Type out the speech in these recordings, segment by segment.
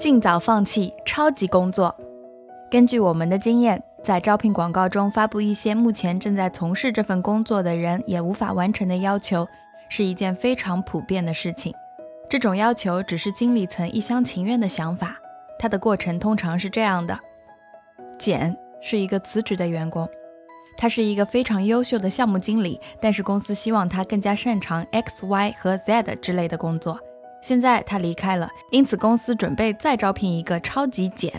尽早放弃超级工作。根据我们的经验，在招聘广告中发布一些目前正在从事这份工作的人也无法完成的要求，是一件非常普遍的事情。这种要求只是经理层一厢情愿的想法，它的过程通常是这样的：简是一个辞职的员工。他是一个非常优秀的项目经理，但是公司希望他更加擅长 X、Y 和 Z 之类的工作。现在他离开了，因此公司准备再招聘一个超级简。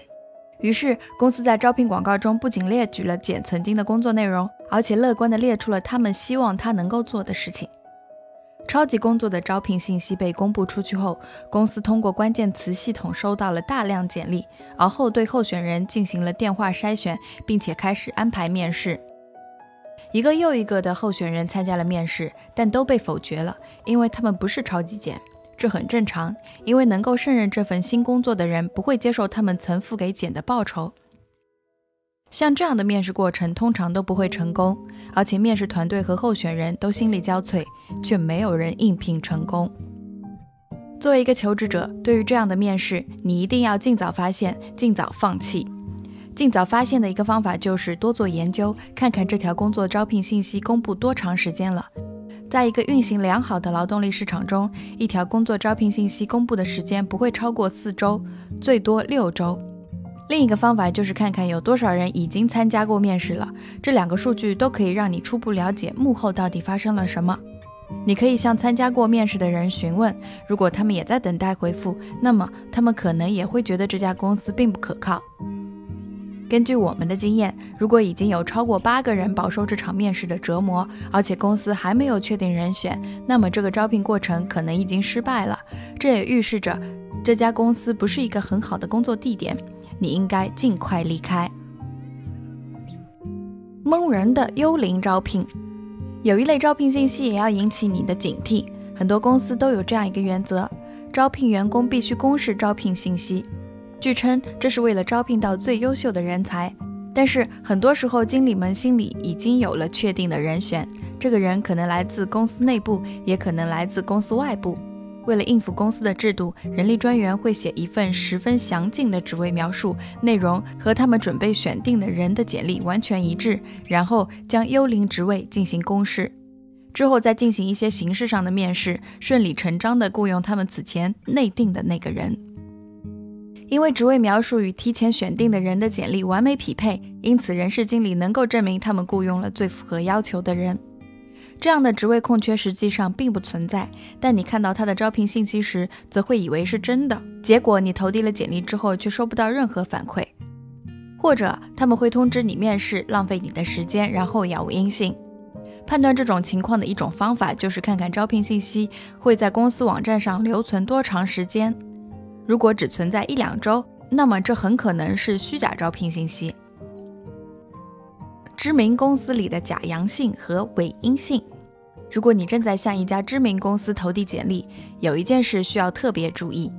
于是公司在招聘广告中不仅列举了简曾经的工作内容，而且乐观地列出了他们希望他能够做的事情。超级工作的招聘信息被公布出去后，公司通过关键词系统收到了大量简历，而后对候选人进行了电话筛选，并且开始安排面试。一个又一个的候选人参加了面试，但都被否决了，因为他们不是超级简。这很正常，因为能够胜任这份新工作的人不会接受他们曾付给简的报酬。像这样的面试过程通常都不会成功，而且面试团队和候选人都心力交瘁，却没有人应聘成功。作为一个求职者，对于这样的面试，你一定要尽早发现，尽早放弃。尽早发现的一个方法就是多做研究，看看这条工作招聘信息公布多长时间了。在一个运行良好的劳动力市场中，一条工作招聘信息公布的时间不会超过四周，最多六周。另一个方法就是看看有多少人已经参加过面试了，这两个数据都可以让你初步了解幕后到底发生了什么。你可以向参加过面试的人询问，如果他们也在等待回复，那么他们可能也会觉得这家公司并不可靠。根据我们的经验，如果已经有超过八个人饱受这场面试的折磨，而且公司还没有确定人选，那么这个招聘过程可能已经失败了。这也预示着这家公司不是一个很好的工作地点，你应该尽快离开。蒙人的幽灵招聘，有一类招聘信息也要引起你的警惕。很多公司都有这样一个原则：招聘员工必须公示招聘信息。据称，这是为了招聘到最优秀的人才，但是很多时候，经理们心里已经有了确定的人选。这个人可能来自公司内部，也可能来自公司外部。为了应付公司的制度，人力专员会写一份十分详尽的职位描述，内容和他们准备选定的人的简历完全一致，然后将幽灵职位进行公示，之后再进行一些形式上的面试，顺理成章地雇佣他们此前内定的那个人。因为职位描述与提前选定的人的简历完美匹配，因此人事经理能够证明他们雇佣了最符合要求的人。这样的职位空缺实际上并不存在，但你看到他的招聘信息时，则会以为是真的。结果你投递了简历之后，却收不到任何反馈，或者他们会通知你面试，浪费你的时间，然后杳无音信。判断这种情况的一种方法就是看看招聘信息会在公司网站上留存多长时间。如果只存在一两周，那么这很可能是虚假招聘信息。知名公司里的假阳性和伪阴性。如果你正在向一家知名公司投递简历，有一件事需要特别注意：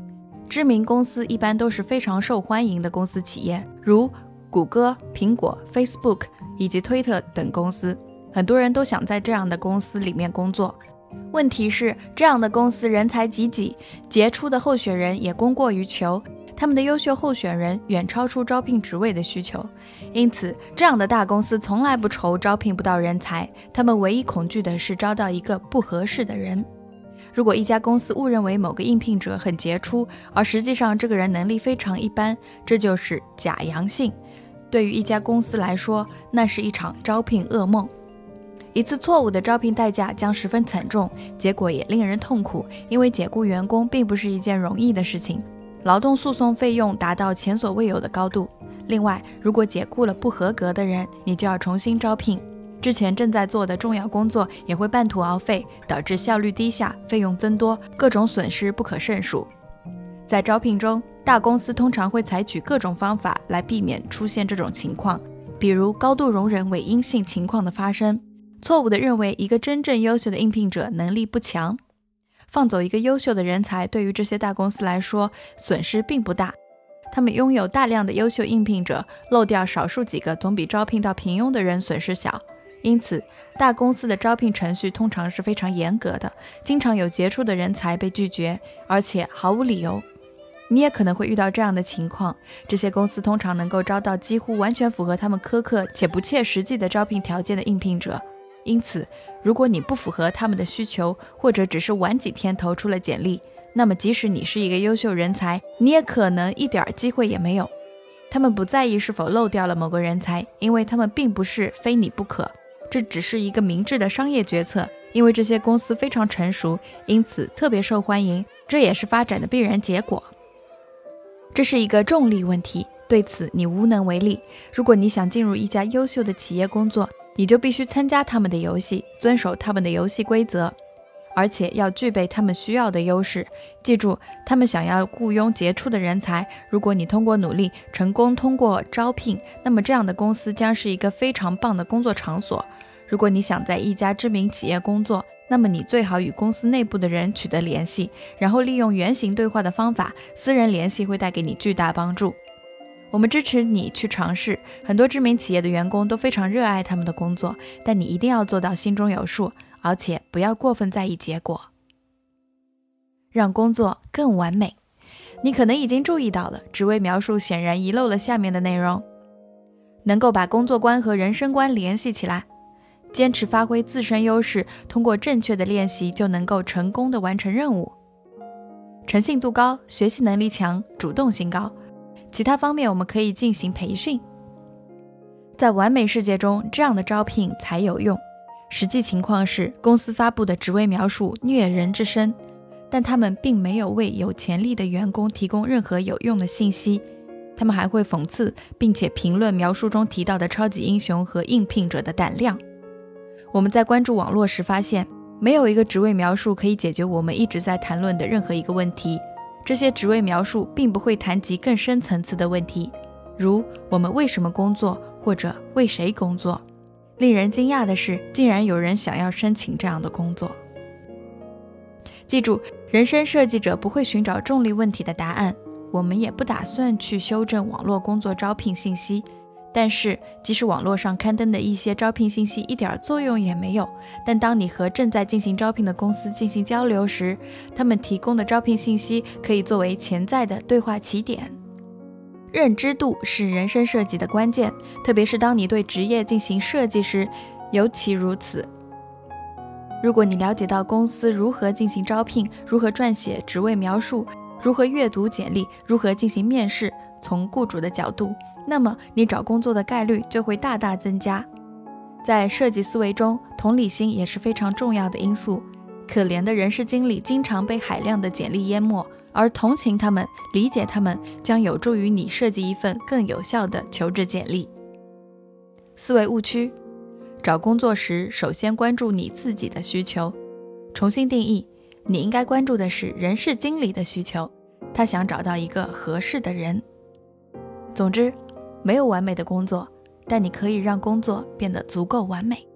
知名公司一般都是非常受欢迎的公司企业，如谷歌、苹果、Facebook 以及推特等公司，很多人都想在这样的公司里面工作。问题是，这样的公司人才济济，杰出的候选人也供过于求，他们的优秀候选人远超出招聘职位的需求，因此，这样的大公司从来不愁招聘不到人才，他们唯一恐惧的是招到一个不合适的人。如果一家公司误认为某个应聘者很杰出，而实际上这个人能力非常一般，这就是假阳性。对于一家公司来说，那是一场招聘噩梦。一次错误的招聘代价将十分惨重，结果也令人痛苦。因为解雇员工并不是一件容易的事情，劳动诉讼费用达到前所未有的高度。另外，如果解雇了不合格的人，你就要重新招聘，之前正在做的重要工作也会半途而废，导致效率低下，费用增多，各种损失不可胜数。在招聘中，大公司通常会采取各种方法来避免出现这种情况，比如高度容忍伪阴性情况的发生。错误地认为一个真正优秀的应聘者能力不强，放走一个优秀的人才，对于这些大公司来说损失并不大。他们拥有大量的优秀应聘者，漏掉少数几个总比招聘到平庸的人损失小。因此，大公司的招聘程序通常是非常严格的，经常有杰出的人才被拒绝，而且毫无理由。你也可能会遇到这样的情况：这些公司通常能够招到几乎完全符合他们苛刻且不切实际的招聘条件的应聘者。因此，如果你不符合他们的需求，或者只是晚几天投出了简历，那么即使你是一个优秀人才，你也可能一点机会也没有。他们不在意是否漏掉了某个人才，因为他们并不是非你不可。这只是一个明智的商业决策，因为这些公司非常成熟，因此特别受欢迎。这也是发展的必然结果。这是一个重力问题，对此你无能为力。如果你想进入一家优秀的企业工作，你就必须参加他们的游戏，遵守他们的游戏规则，而且要具备他们需要的优势。记住，他们想要雇佣杰出的人才。如果你通过努力成功通过招聘，那么这样的公司将是一个非常棒的工作场所。如果你想在一家知名企业工作，那么你最好与公司内部的人取得联系，然后利用原型对话的方法，私人联系会带给你巨大帮助。我们支持你去尝试。很多知名企业的员工都非常热爱他们的工作，但你一定要做到心中有数，而且不要过分在意结果。让工作更完美。你可能已经注意到了，职位描述显然遗漏了下面的内容：能够把工作观和人生观联系起来，坚持发挥自身优势，通过正确的练习就能够成功的完成任务，诚信度高，学习能力强，主动性高。其他方面我们可以进行培训。在完美世界中，这样的招聘才有用。实际情况是，公司发布的职位描述虐人之深，但他们并没有为有潜力的员工提供任何有用的信息。他们还会讽刺并且评论描述中提到的超级英雄和应聘者的胆量。我们在关注网络时发现，没有一个职位描述可以解决我们一直在谈论的任何一个问题。这些职位描述并不会谈及更深层次的问题，如我们为什么工作或者为谁工作。令人惊讶的是，竟然有人想要申请这样的工作。记住，人生设计者不会寻找重力问题的答案，我们也不打算去修正网络工作招聘信息。但是，即使网络上刊登的一些招聘信息一点作用也没有，但当你和正在进行招聘的公司进行交流时，他们提供的招聘信息可以作为潜在的对话起点。认知度是人生设计的关键，特别是当你对职业进行设计时，尤其如此。如果你了解到公司如何进行招聘，如何撰写职位描述，如何阅读简历，如何进行面试，从雇主的角度。那么你找工作的概率就会大大增加。在设计思维中，同理心也是非常重要的因素。可怜的人事经理经常被海量的简历淹没，而同情他们、理解他们，将有助于你设计一份更有效的求职简历。思维误区：找工作时，首先关注你自己的需求。重新定义，你应该关注的是人事经理的需求，他想找到一个合适的人。总之。没有完美的工作，但你可以让工作变得足够完美。